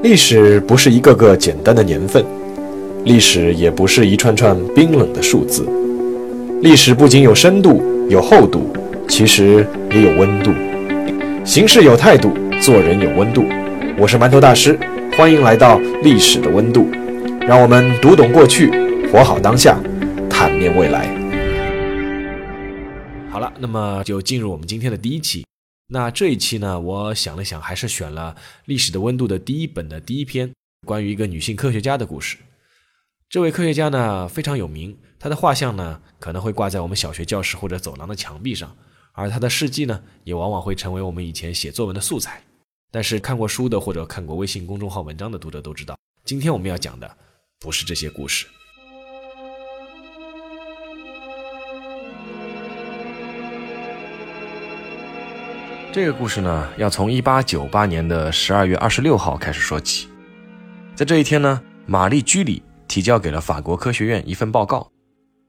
历史不是一个个简单的年份，历史也不是一串串冰冷的数字。历史不仅有深度、有厚度，其实也有温度。行事有态度，做人有温度。我是馒头大师，欢迎来到历史的温度。让我们读懂过去，活好当下，坦面未来。好了，那么就进入我们今天的第一期。那这一期呢，我想了想，还是选了《历史的温度》的第一本的第一篇，关于一个女性科学家的故事。这位科学家呢非常有名，她的画像呢可能会挂在我们小学教室或者走廊的墙壁上，而她的事迹呢也往往会成为我们以前写作文的素材。但是看过书的或者看过微信公众号文章的读者都知道，今天我们要讲的不是这些故事。这个故事呢，要从一八九八年的十二月二十六号开始说起。在这一天呢，玛丽居里提交给了法国科学院一份报告。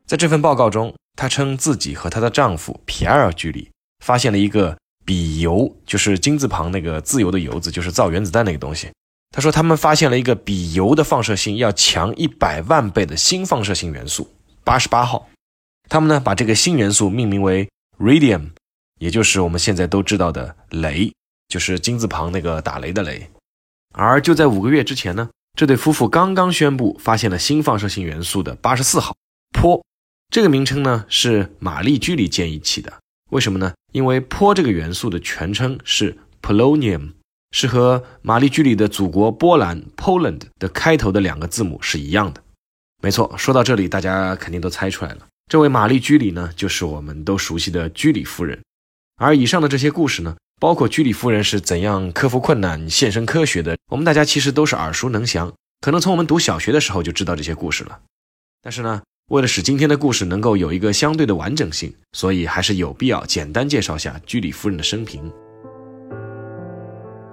在这份报告中，她称自己和她的丈夫皮埃尔居里发现了一个比铀，就是金字旁那个自由的铀字，就是造原子弹那个东西。她说他们发现了一个比铀的放射性要强一百万倍的新放射性元素八十八号。他们呢，把这个新元素命名为 radium。也就是我们现在都知道的雷，就是金字旁那个打雷的雷。而就在五个月之前呢，这对夫妇刚刚宣布发现了新放射性元素的八十四号钋。这个名称呢是玛丽居里建议起的。为什么呢？因为钋这个元素的全称是 polonium，是和玛丽居里的祖国波兰 Poland 的开头的两个字母是一样的。没错，说到这里，大家肯定都猜出来了。这位玛丽居里呢，就是我们都熟悉的居里夫人。而以上的这些故事呢，包括居里夫人是怎样克服困难、献身科学的，我们大家其实都是耳熟能详，可能从我们读小学的时候就知道这些故事了。但是呢，为了使今天的故事能够有一个相对的完整性，所以还是有必要简单介绍下居里夫人的生平。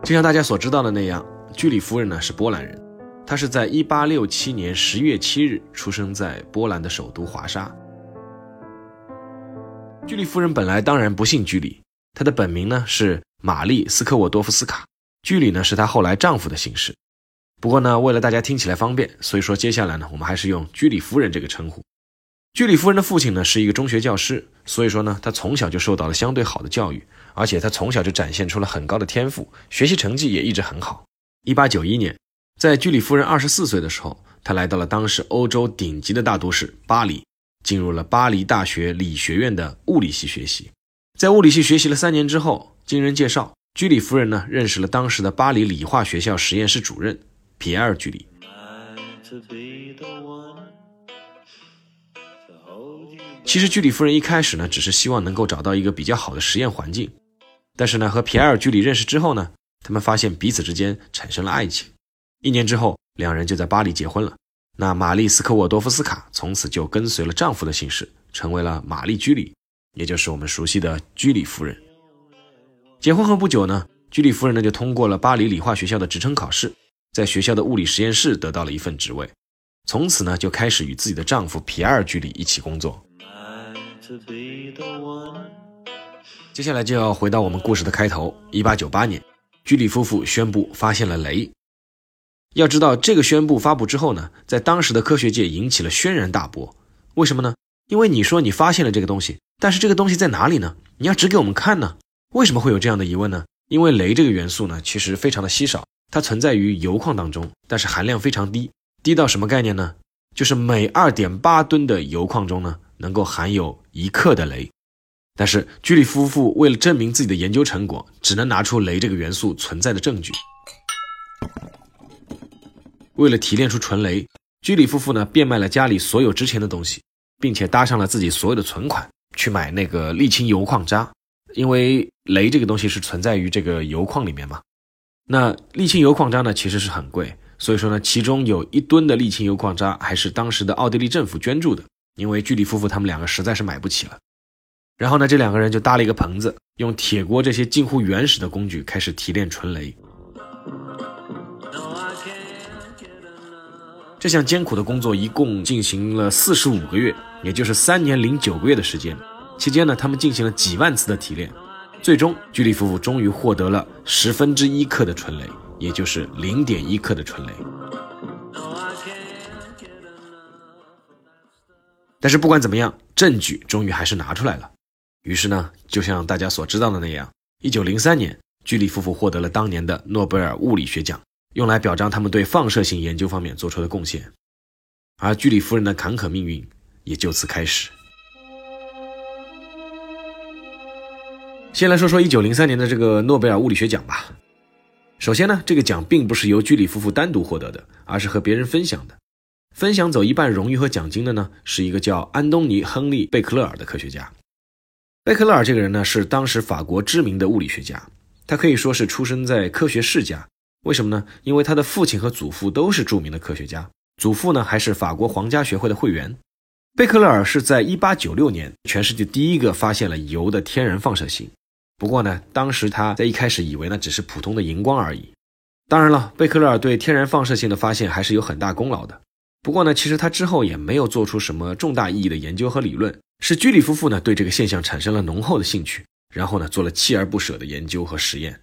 就像大家所知道的那样，居里夫人呢是波兰人，她是在1867年10月7日出生在波兰的首都华沙。居里夫人本来当然不姓居里，她的本名呢是玛丽斯科沃多夫斯卡，居里呢是她后来丈夫的姓氏。不过呢，为了大家听起来方便，所以说接下来呢，我们还是用居里夫人这个称呼。居里夫人的父亲呢是一个中学教师，所以说呢，她从小就受到了相对好的教育，而且她从小就展现出了很高的天赋，学习成绩也一直很好。一八九一年，在居里夫人二十四岁的时候，她来到了当时欧洲顶级的大都市巴黎。进入了巴黎大学理学院的物理系学习，在物理系学习了三年之后，经人介绍，居里夫人呢认识了当时的巴黎理化学校实验室主任皮埃尔·居里。其实居里夫人一开始呢，只是希望能够找到一个比较好的实验环境，但是呢，和皮埃尔·居里认识之后呢，他们发现彼此之间产生了爱情，一年之后，两人就在巴黎结婚了。那玛丽斯科沃多夫斯卡从此就跟随了丈夫的姓氏，成为了玛丽居里，也就是我们熟悉的居里夫人。结婚后不久呢，居里夫人呢就通过了巴黎理化学校的职称考试，在学校的物理实验室得到了一份职位，从此呢就开始与自己的丈夫皮埃尔居里一起工作。接下来就要回到我们故事的开头，一八九八年，居里夫妇宣布发现了镭。要知道，这个宣布发布之后呢，在当时的科学界引起了轩然大波。为什么呢？因为你说你发现了这个东西，但是这个东西在哪里呢？你要指给我们看呢？为什么会有这样的疑问呢？因为镭这个元素呢，其实非常的稀少，它存在于铀矿当中，但是含量非常低，低到什么概念呢？就是每二点八吨的铀矿中呢，能够含有一克的镭。但是居里夫妇为了证明自己的研究成果，只能拿出镭这个元素存在的证据。为了提炼出纯镭，居里夫妇呢变卖了家里所有值钱的东西，并且搭上了自己所有的存款去买那个沥青铀矿渣，因为镭这个东西是存在于这个铀矿里面嘛。那沥青铀矿渣呢其实是很贵，所以说呢其中有一吨的沥青铀矿渣还是当时的奥地利政府捐助的，因为居里夫妇他们两个实在是买不起了。然后呢这两个人就搭了一个棚子，用铁锅这些近乎原始的工具开始提炼纯镭。这项艰苦的工作一共进行了四十五个月，也就是三年零九个月的时间。期间呢，他们进行了几万次的提炼，最终居里夫妇终于获得了十分之一克的纯镭，也就是零点一克的醇镭。但是不管怎么样，证据终于还是拿出来了。于是呢，就像大家所知道的那样，一九零三年，居里夫妇获得了当年的诺贝尔物理学奖，用来表彰他们对放射性研究方面做出的贡献。而居里夫人的坎坷命运也就此开始。先来说说一九零三年的这个诺贝尔物理学奖吧。首先呢，这个奖并不是由居里夫妇单独获得的，而是和别人分享的。分享走一半荣誉和奖金的呢，是一个叫安东尼·亨利·贝克勒尔的科学家。贝克勒尔这个人呢，是当时法国知名的物理学家，他可以说是出生在科学世家。为什么呢？因为他的父亲和祖父都是著名的科学家，祖父呢还是法国皇家学会的会员。贝克勒尔是在1896年全世界第一个发现了铀的天然放射性。不过呢，当时他在一开始以为呢只是普通的荧光而已。当然了，贝克勒尔对天然放射性的发现还是有很大功劳的。不过呢，其实他之后也没有做出什么重大意义的研究和理论。是居里夫妇呢对这个现象产生了浓厚的兴趣，然后呢做了锲而不舍的研究和实验。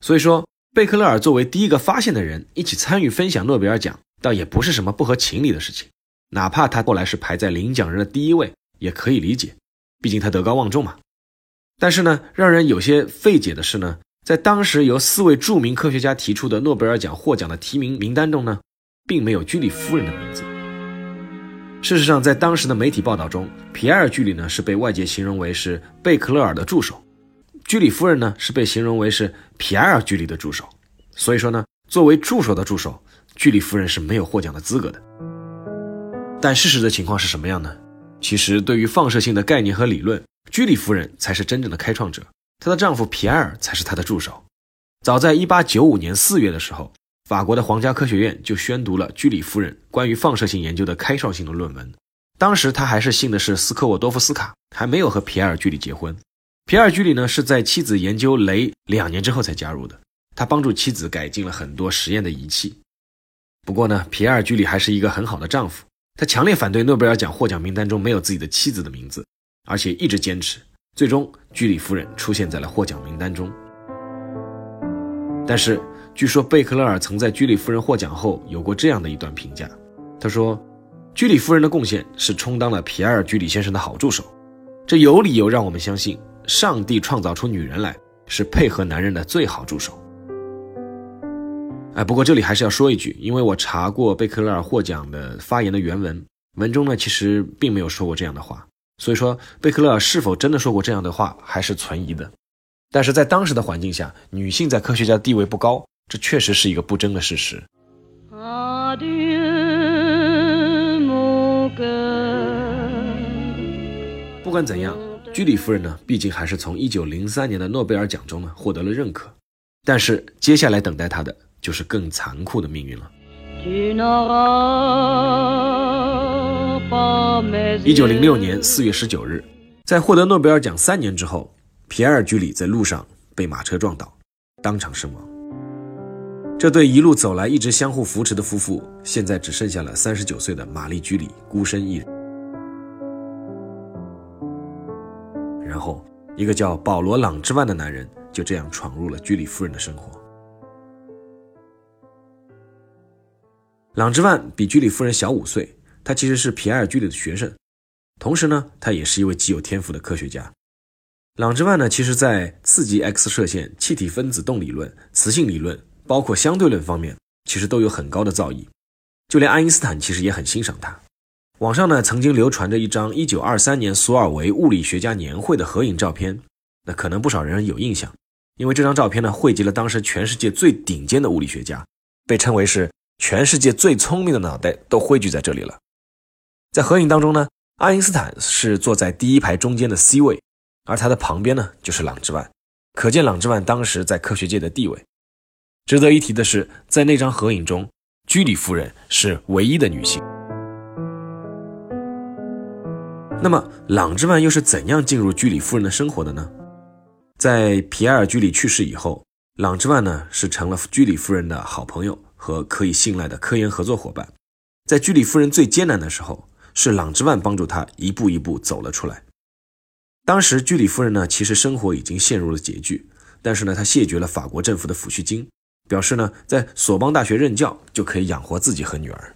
所以说，贝克勒尔作为第一个发现的人，一起参与分享诺贝尔奖，倒也不是什么不合情理的事情。哪怕他后来是排在领奖人的第一位，也可以理解，毕竟他德高望重嘛。但是呢，让人有些费解的是呢，在当时由四位著名科学家提出的诺贝尔奖获奖的提名名单中呢，并没有居里夫人的名字。事实上，在当时的媒体报道中，皮埃尔·居里呢是被外界形容为是贝克勒尔的助手，居里夫人呢是被形容为是皮埃尔·居里的助手。所以说呢，作为助手的助手，居里夫人是没有获奖的资格的。但事实的情况是什么样呢？其实，对于放射性的概念和理论，居里夫人才是真正的开创者，她的丈夫皮埃尔才是她的助手。早在1895年4月的时候，法国的皇家科学院就宣读了居里夫人关于放射性研究的开创性的论文。当时她还是信的是斯科沃多夫斯卡，还没有和皮埃尔居里结婚。皮埃尔居里呢是在妻子研究镭两年之后才加入的，他帮助妻子改进了很多实验的仪器。不过呢，皮埃尔居里还是一个很好的丈夫，他强烈反对诺贝尔奖获奖名单中没有自己的妻子的名字。而且一直坚持，最终居里夫人出现在了获奖名单中。但是，据说贝克勒尔曾在居里夫人获奖后有过这样的一段评价：他说，居里夫人的贡献是充当了皮埃尔·居里先生的好助手，这有理由让我们相信，上帝创造出女人来是配合男人的最好助手。哎，不过这里还是要说一句，因为我查过贝克勒尔获奖的发言的原文，文中呢其实并没有说过这样的话。所以说，贝克勒尔是否真的说过这样的话，还是存疑的。但是在当时的环境下，女性在科学家的地位不高，这确实是一个不争的事实。不管怎样，居里夫人呢，毕竟还是从1903年的诺贝尔奖中呢获得了认可。但是接下来等待她的就是更残酷的命运了。一九零六年四月十九日，在获得诺贝尔奖三年之后，皮埃尔·居里在路上被马车撞倒，当场身亡。这对一路走来一直相互扶持的夫妇，现在只剩下了三十九岁的玛丽·居里孤身一人。然后，一个叫保罗·朗之万的男人就这样闯入了居里夫人的生活。朗之万比居里夫人小五岁。他其实是皮埃尔·居里的学生，同时呢，他也是一位极有天赋的科学家。朗之万呢，其实在刺激 X 射线、气体分子动理论、磁性理论，包括相对论方面，其实都有很高的造诣。就连爱因斯坦其实也很欣赏他。网上呢，曾经流传着一张1923年索尔维物理学家年会的合影照片，那可能不少人有印象，因为这张照片呢，汇集了当时全世界最顶尖的物理学家，被称为是全世界最聪明的脑袋都汇聚在这里了。在合影当中呢，爱因斯坦是坐在第一排中间的 C 位，而他的旁边呢就是朗之万，可见朗之万当时在科学界的地位。值得一提的是，在那张合影中，居里夫人是唯一的女性。那么，朗之万又是怎样进入居里夫人的生活的呢？在皮埃尔·居里去世以后，朗之万呢是成了居里夫人的好朋友和可以信赖的科研合作伙伴，在居里夫人最艰难的时候。是朗之万帮助他一步一步走了出来。当时居里夫人呢，其实生活已经陷入了拮据，但是呢，她谢绝了法国政府的抚恤金，表示呢在索邦大学任教就可以养活自己和女儿。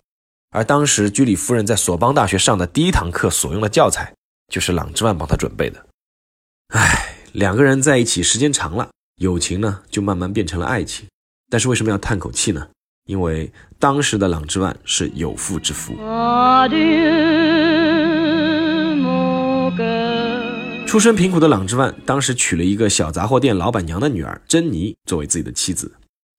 而当时居里夫人在索邦大学上的第一堂课所用的教材，就是朗之万帮她准备的。唉，两个人在一起时间长了，友情呢就慢慢变成了爱情。但是为什么要叹口气呢？因为当时的朗之万是有妇之夫。出身贫苦的朗之万，当时娶了一个小杂货店老板娘的女儿珍妮作为自己的妻子。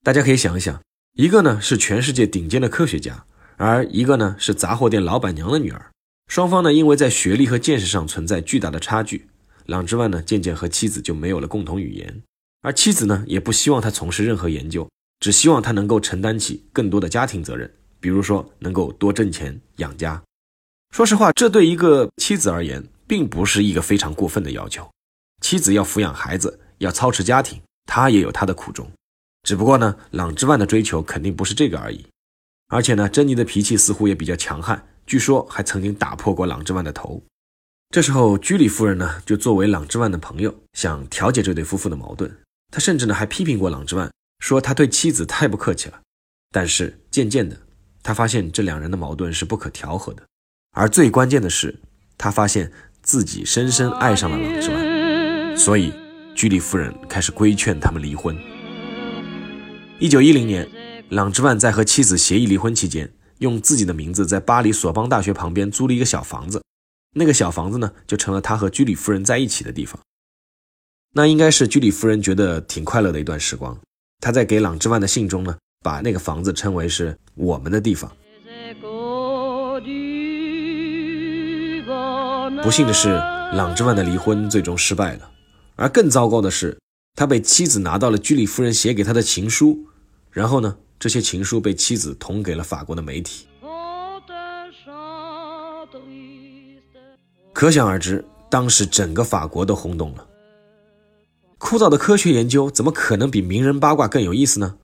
大家可以想一想，一个呢是全世界顶尖的科学家，而一个呢是杂货店老板娘的女儿。双方呢因为在学历和见识上存在巨大的差距，朗之万呢渐渐和妻子就没有了共同语言，而妻子呢也不希望他从事任何研究。只希望他能够承担起更多的家庭责任，比如说能够多挣钱养家。说实话，这对一个妻子而言，并不是一个非常过分的要求。妻子要抚养孩子，要操持家庭，他也有他的苦衷。只不过呢，朗之万的追求肯定不是这个而已。而且呢，珍妮的脾气似乎也比较强悍，据说还曾经打破过朗之万的头。这时候，居里夫人呢，就作为朗之万的朋友，想调解这对夫妇的矛盾。她甚至呢，还批评过朗之万。说他对妻子太不客气了，但是渐渐的，他发现这两人的矛盾是不可调和的，而最关键的是，他发现自己深深爱上了朗之万，所以居里夫人开始规劝他们离婚。一九一零年，朗之万在和妻子协议离婚期间，用自己的名字在巴黎索邦大学旁边租了一个小房子，那个小房子呢，就成了他和居里夫人在一起的地方。那应该是居里夫人觉得挺快乐的一段时光。他在给朗之万的信中呢，把那个房子称为是我们的地方。不幸的是，朗之万的离婚最终失败了，而更糟糕的是，他被妻子拿到了居里夫人写给他的情书，然后呢，这些情书被妻子捅给了法国的媒体。可想而知，当时整个法国都轰动了。枯燥的科学研究怎么可能比名人八卦更有意思呢？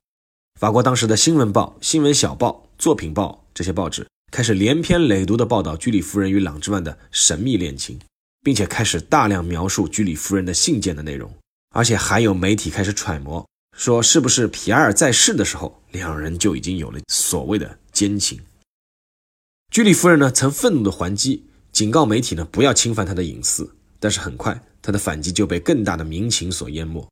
法国当时的新闻报、新闻小报、作品报这些报纸开始连篇累牍地报道居里夫人与朗之万的神秘恋情，并且开始大量描述居里夫人的信件的内容，而且还有媒体开始揣摩，说是不是皮埃尔在世的时候，两人就已经有了所谓的奸情。居里夫人呢，曾愤怒地还击，警告媒体呢不要侵犯她的隐私，但是很快。她的反击就被更大的民情所淹没，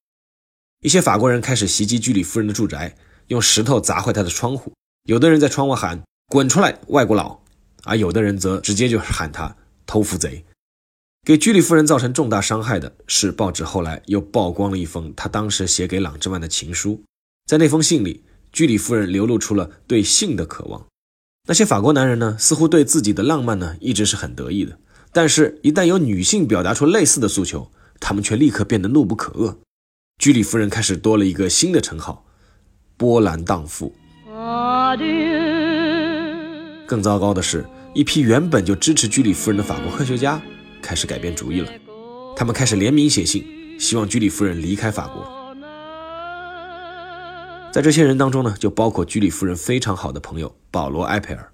一些法国人开始袭击居里夫人的住宅，用石头砸坏她的窗户。有的人在窗外喊“滚出来，外国佬”，而有的人则直接就喊他“偷夫贼”。给居里夫人造成重大伤害的是，报纸后来又曝光了一封他当时写给朗之万的情书。在那封信里，居里夫人流露出了对性的渴望。那些法国男人呢，似乎对自己的浪漫呢，一直是很得意的。但是，一旦有女性表达出类似的诉求，他们却立刻变得怒不可遏。居里夫人开始多了一个新的称号——波兰荡妇。更糟糕的是，一批原本就支持居里夫人的法国科学家开始改变主意了。他们开始联名写信，希望居里夫人离开法国。在这些人当中呢，就包括居里夫人非常好的朋友保罗·埃佩尔。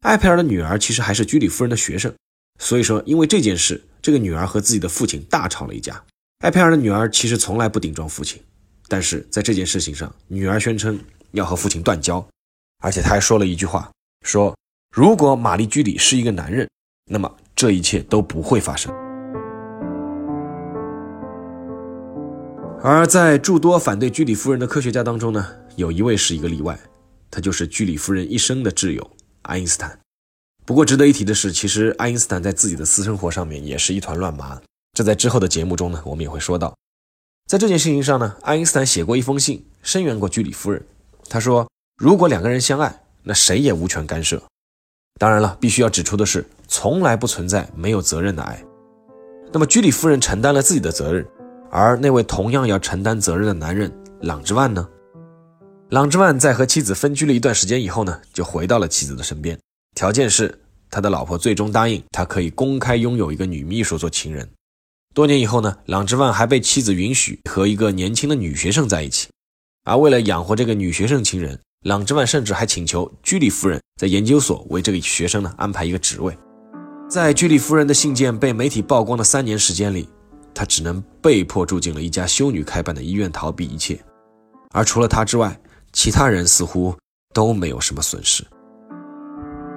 埃佩尔的女儿其实还是居里夫人的学生。所以说，因为这件事，这个女儿和自己的父亲大吵了一架。埃佩尔的女儿其实从来不顶撞父亲，但是在这件事情上，女儿宣称要和父亲断交，而且她还说了一句话：说如果玛丽居里是一个男人，那么这一切都不会发生。而在诸多反对居里夫人的科学家当中呢，有一位是一个例外，他就是居里夫人一生的挚友爱因斯坦。不过值得一提的是，其实爱因斯坦在自己的私生活上面也是一团乱麻。这在之后的节目中呢，我们也会说到。在这件事情上呢，爱因斯坦写过一封信，声援过居里夫人。他说：“如果两个人相爱，那谁也无权干涉。”当然了，必须要指出的是，从来不存在没有责任的爱。那么居里夫人承担了自己的责任，而那位同样要承担责任的男人朗之万呢？朗之万在和妻子分居了一段时间以后呢，就回到了妻子的身边。条件是他的老婆最终答应他可以公开拥有一个女秘书做情人。多年以后呢，朗之万还被妻子允许和一个年轻的女学生在一起。而为了养活这个女学生情人，朗之万甚至还请求居里夫人在研究所为这个学生呢安排一个职位。在居里夫人的信件被媒体曝光的三年时间里，他只能被迫住进了一家修女开办的医院逃避一切。而除了他之外，其他人似乎都没有什么损失。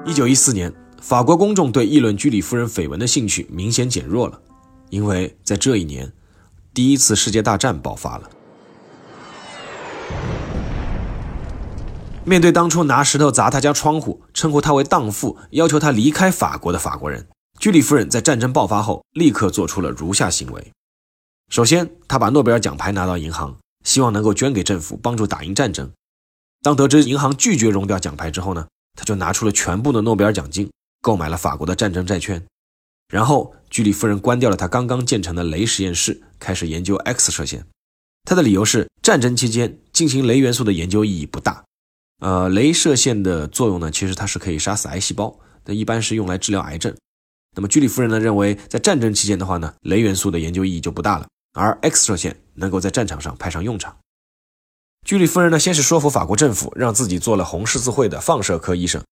一九一四年，法国公众对议论居里夫人绯闻的兴趣明显减弱了，因为在这一年，第一次世界大战爆发了。面对当初拿石头砸他家窗户、称呼他为荡妇、要求他离开法国的法国人，居里夫人在战争爆发后立刻做出了如下行为：首先，他把诺贝尔奖牌拿到银行，希望能够捐给政府，帮助打赢战争。当得知银行拒绝融掉奖牌之后呢，他就拿出了全部的诺贝尔奖金，购买了法国的战争债券。然后，居里夫人关掉了他刚刚建成的镭实验室，开始研究 X 射线。他的理由是，战争期间进行镭元素的研究意义不大。呃，镭射线的作用呢，其实它是可以杀死癌细胞，那一般是用来治疗癌症。那么居里夫人呢认为，在战争期间的话呢，镭元素的研究意义就不大了，而 X 射线能够在战场上派上用场。居里夫人呢，先是说服法国政府让自己做了红十字会的放射科医生，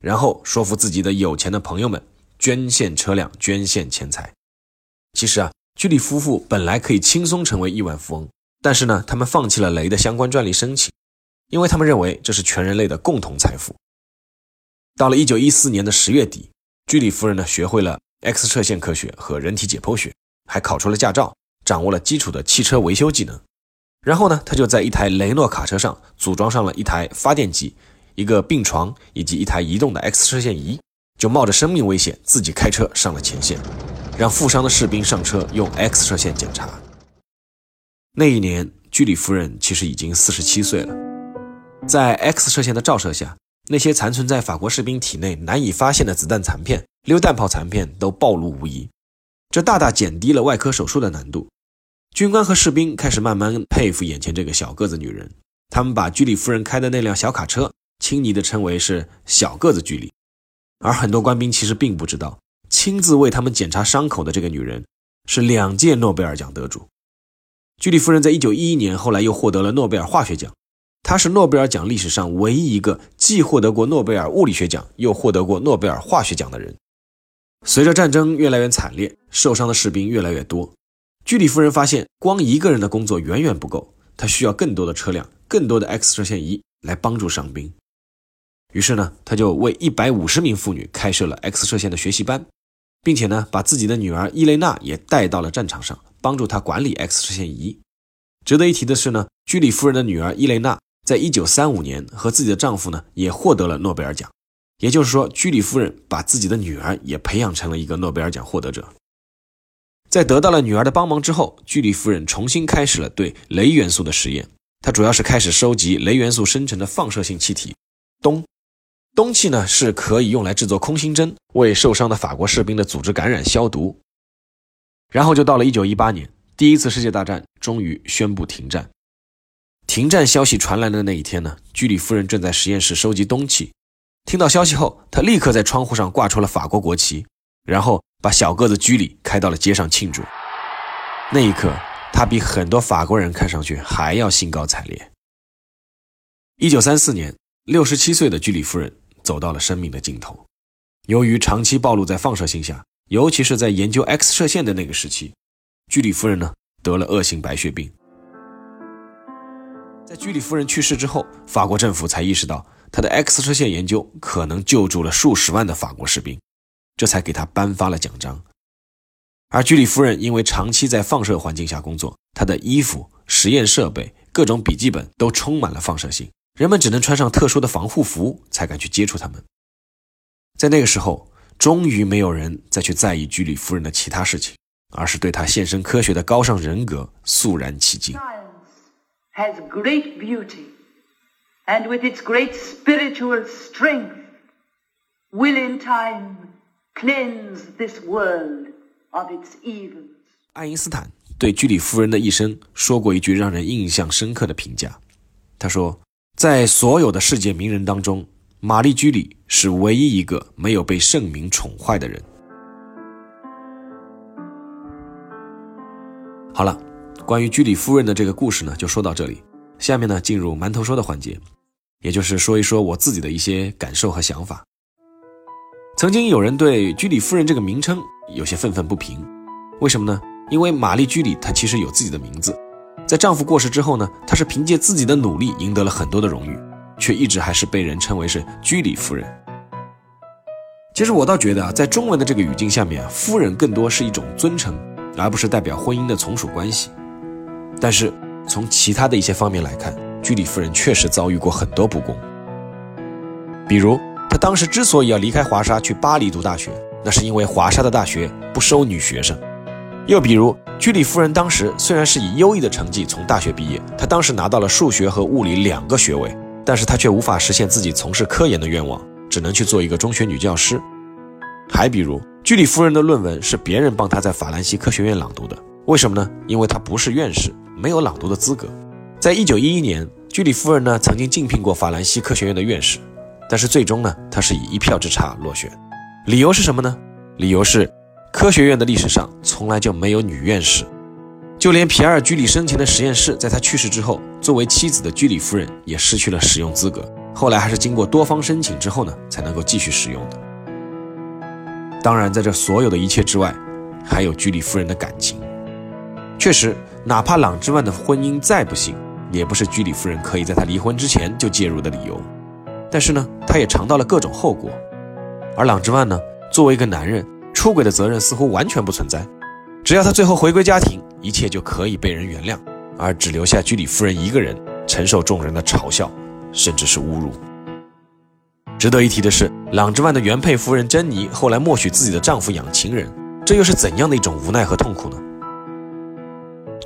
然后说服自己的有钱的朋友们捐献车辆、捐献钱财。其实啊，居里夫妇本来可以轻松成为亿万富翁，但是呢，他们放弃了镭的相关专利申请。因为他们认为这是全人类的共同财富。到了一九一四年的十月底，居里夫人呢学会了 X 射线科学和人体解剖学，还考出了驾照，掌握了基础的汽车维修技能。然后呢，他就在一台雷诺卡车上组装上了一台发电机、一个病床以及一台移动的 X 射线仪，就冒着生命危险自己开车上了前线，让负伤的士兵上车用 X 射线检查。那一年，居里夫人其实已经四十七岁了。在 X 射线的照射下，那些残存在法国士兵体内难以发现的子弹残片、榴弹炮残片都暴露无遗，这大大减低了外科手术的难度。军官和士兵开始慢慢佩服眼前这个小个子女人，他们把居里夫人开的那辆小卡车亲昵地称为是“小个子居里”。而很多官兵其实并不知道，亲自为他们检查伤口的这个女人是两届诺贝尔奖得主。居里夫人在一九一一年后来又获得了诺贝尔化学奖。他是诺贝尔奖历史上唯一一个既获得过诺贝尔物理学奖又获得过诺贝尔化学奖的人。随着战争越来越惨烈，受伤的士兵越来越多，居里夫人发现光一个人的工作远远不够，她需要更多的车辆、更多的 X 射线仪来帮助伤兵。于是呢，他就为一百五十名妇女开设了 X 射线的学习班，并且呢，把自己的女儿伊蕾娜也带到了战场上，帮助她管理 X 射线仪。值得一提的是呢，居里夫人的女儿伊蕾娜。在一九三五年，和自己的丈夫呢也获得了诺贝尔奖，也就是说，居里夫人把自己的女儿也培养成了一个诺贝尔奖获得者。在得到了女儿的帮忙之后，居里夫人重新开始了对镭元素的实验。她主要是开始收集镭元素生成的放射性气体氡，氡气呢是可以用来制作空心针，为受伤的法国士兵的组织感染消毒。然后就到了一九一八年，第一次世界大战终于宣布停战。停战消息传来的那一天呢，居里夫人正在实验室收集氡气。听到消息后，她立刻在窗户上挂出了法国国旗，然后把小个子居里开到了街上庆祝。那一刻，他比很多法国人看上去还要兴高采烈。一九三四年，六十七岁的居里夫人走到了生命的尽头。由于长期暴露在放射性下，尤其是在研究 X 射线的那个时期，居里夫人呢得了恶性白血病。在居里夫人去世之后，法国政府才意识到他的 X 射线研究可能救助了数十万的法国士兵，这才给他颁发了奖章。而居里夫人因为长期在放射环境下工作，她的衣服、实验设备、各种笔记本都充满了放射性，人们只能穿上特殊的防护服才敢去接触他们。在那个时候，终于没有人再去在意居里夫人的其他事情，而是对她献身科学的高尚人格肃然起敬。Has great beauty, and with its great spiritual strength, will in time cleanse this world of its evils. 爱因斯坦对居里夫人的一生说过一句让人印象深刻的评价。他说，在所有的世界名人当中，玛丽居里是唯一一个没有被圣明宠坏的人。好了。关于居里夫人的这个故事呢，就说到这里。下面呢，进入馒头说的环节，也就是说一说我自己的一些感受和想法。曾经有人对居里夫人这个名称有些愤愤不平，为什么呢？因为玛丽居里她其实有自己的名字，在丈夫过世之后呢，她是凭借自己的努力赢得了很多的荣誉，却一直还是被人称为是居里夫人。其实我倒觉得啊，在中文的这个语境下面，夫人更多是一种尊称，而不是代表婚姻的从属关系。但是从其他的一些方面来看，居里夫人确实遭遇过很多不公。比如，她当时之所以要离开华沙去巴黎读大学，那是因为华沙的大学不收女学生。又比如，居里夫人当时虽然是以优异的成绩从大学毕业，她当时拿到了数学和物理两个学位，但是她却无法实现自己从事科研的愿望。只能去做一个中学女教师。还比如，居里夫人的论文是别人帮她在法兰西科学院朗读的，为什么呢？因为她不是院士，没有朗读的资格。在一九一一年，居里夫人呢曾经竞聘过法兰西科学院的院士，但是最终呢，她是以一票之差落选。理由是什么呢？理由是科学院的历史上从来就没有女院士，就连皮埃尔居里生前的实验室，在他去世之后，作为妻子的居里夫人也失去了使用资格。后来还是经过多方申请之后呢，才能够继续使用的。当然，在这所有的一切之外，还有居里夫人的感情。确实，哪怕朗之万的婚姻再不幸，也不是居里夫人可以在他离婚之前就介入的理由。但是呢，他也尝到了各种后果。而朗之万呢，作为一个男人，出轨的责任似乎完全不存在。只要他最后回归家庭，一切就可以被人原谅，而只留下居里夫人一个人承受众人的嘲笑。甚至是侮辱。值得一提的是，朗之万的原配夫人珍妮后来默许自己的丈夫养情人，这又是怎样的一种无奈和痛苦呢？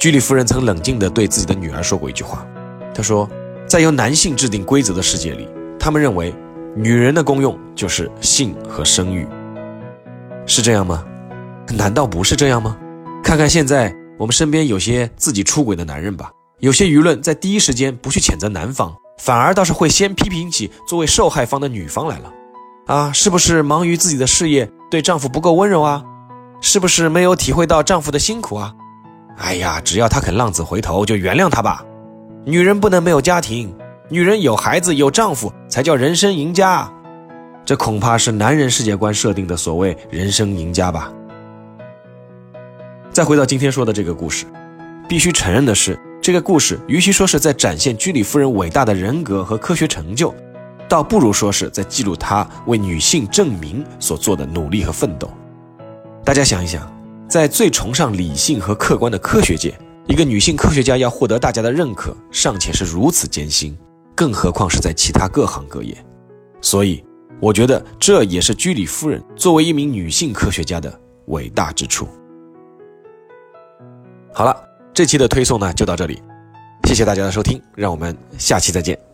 居里夫人曾冷静地对自己的女儿说过一句话，她说：“在由男性制定规则的世界里，他们认为女人的功用就是性和生育，是这样吗？难道不是这样吗？看看现在我们身边有些自己出轨的男人吧，有些舆论在第一时间不去谴责男方。”反而倒是会先批评起作为受害方的女方来了，啊，是不是忙于自己的事业，对丈夫不够温柔啊？是不是没有体会到丈夫的辛苦啊？哎呀，只要他肯浪子回头，就原谅他吧。女人不能没有家庭，女人有孩子有丈夫才叫人生赢家。这恐怕是男人世界观设定的所谓人生赢家吧。再回到今天说的这个故事，必须承认的是。这个故事，与其说是在展现居里夫人伟大的人格和科学成就，倒不如说是在记录她为女性证明所做的努力和奋斗。大家想一想，在最崇尚理性和客观的科学界，一个女性科学家要获得大家的认可，尚且是如此艰辛，更何况是在其他各行各业。所以，我觉得这也是居里夫人作为一名女性科学家的伟大之处。好了。这期的推送呢就到这里，谢谢大家的收听，让我们下期再见。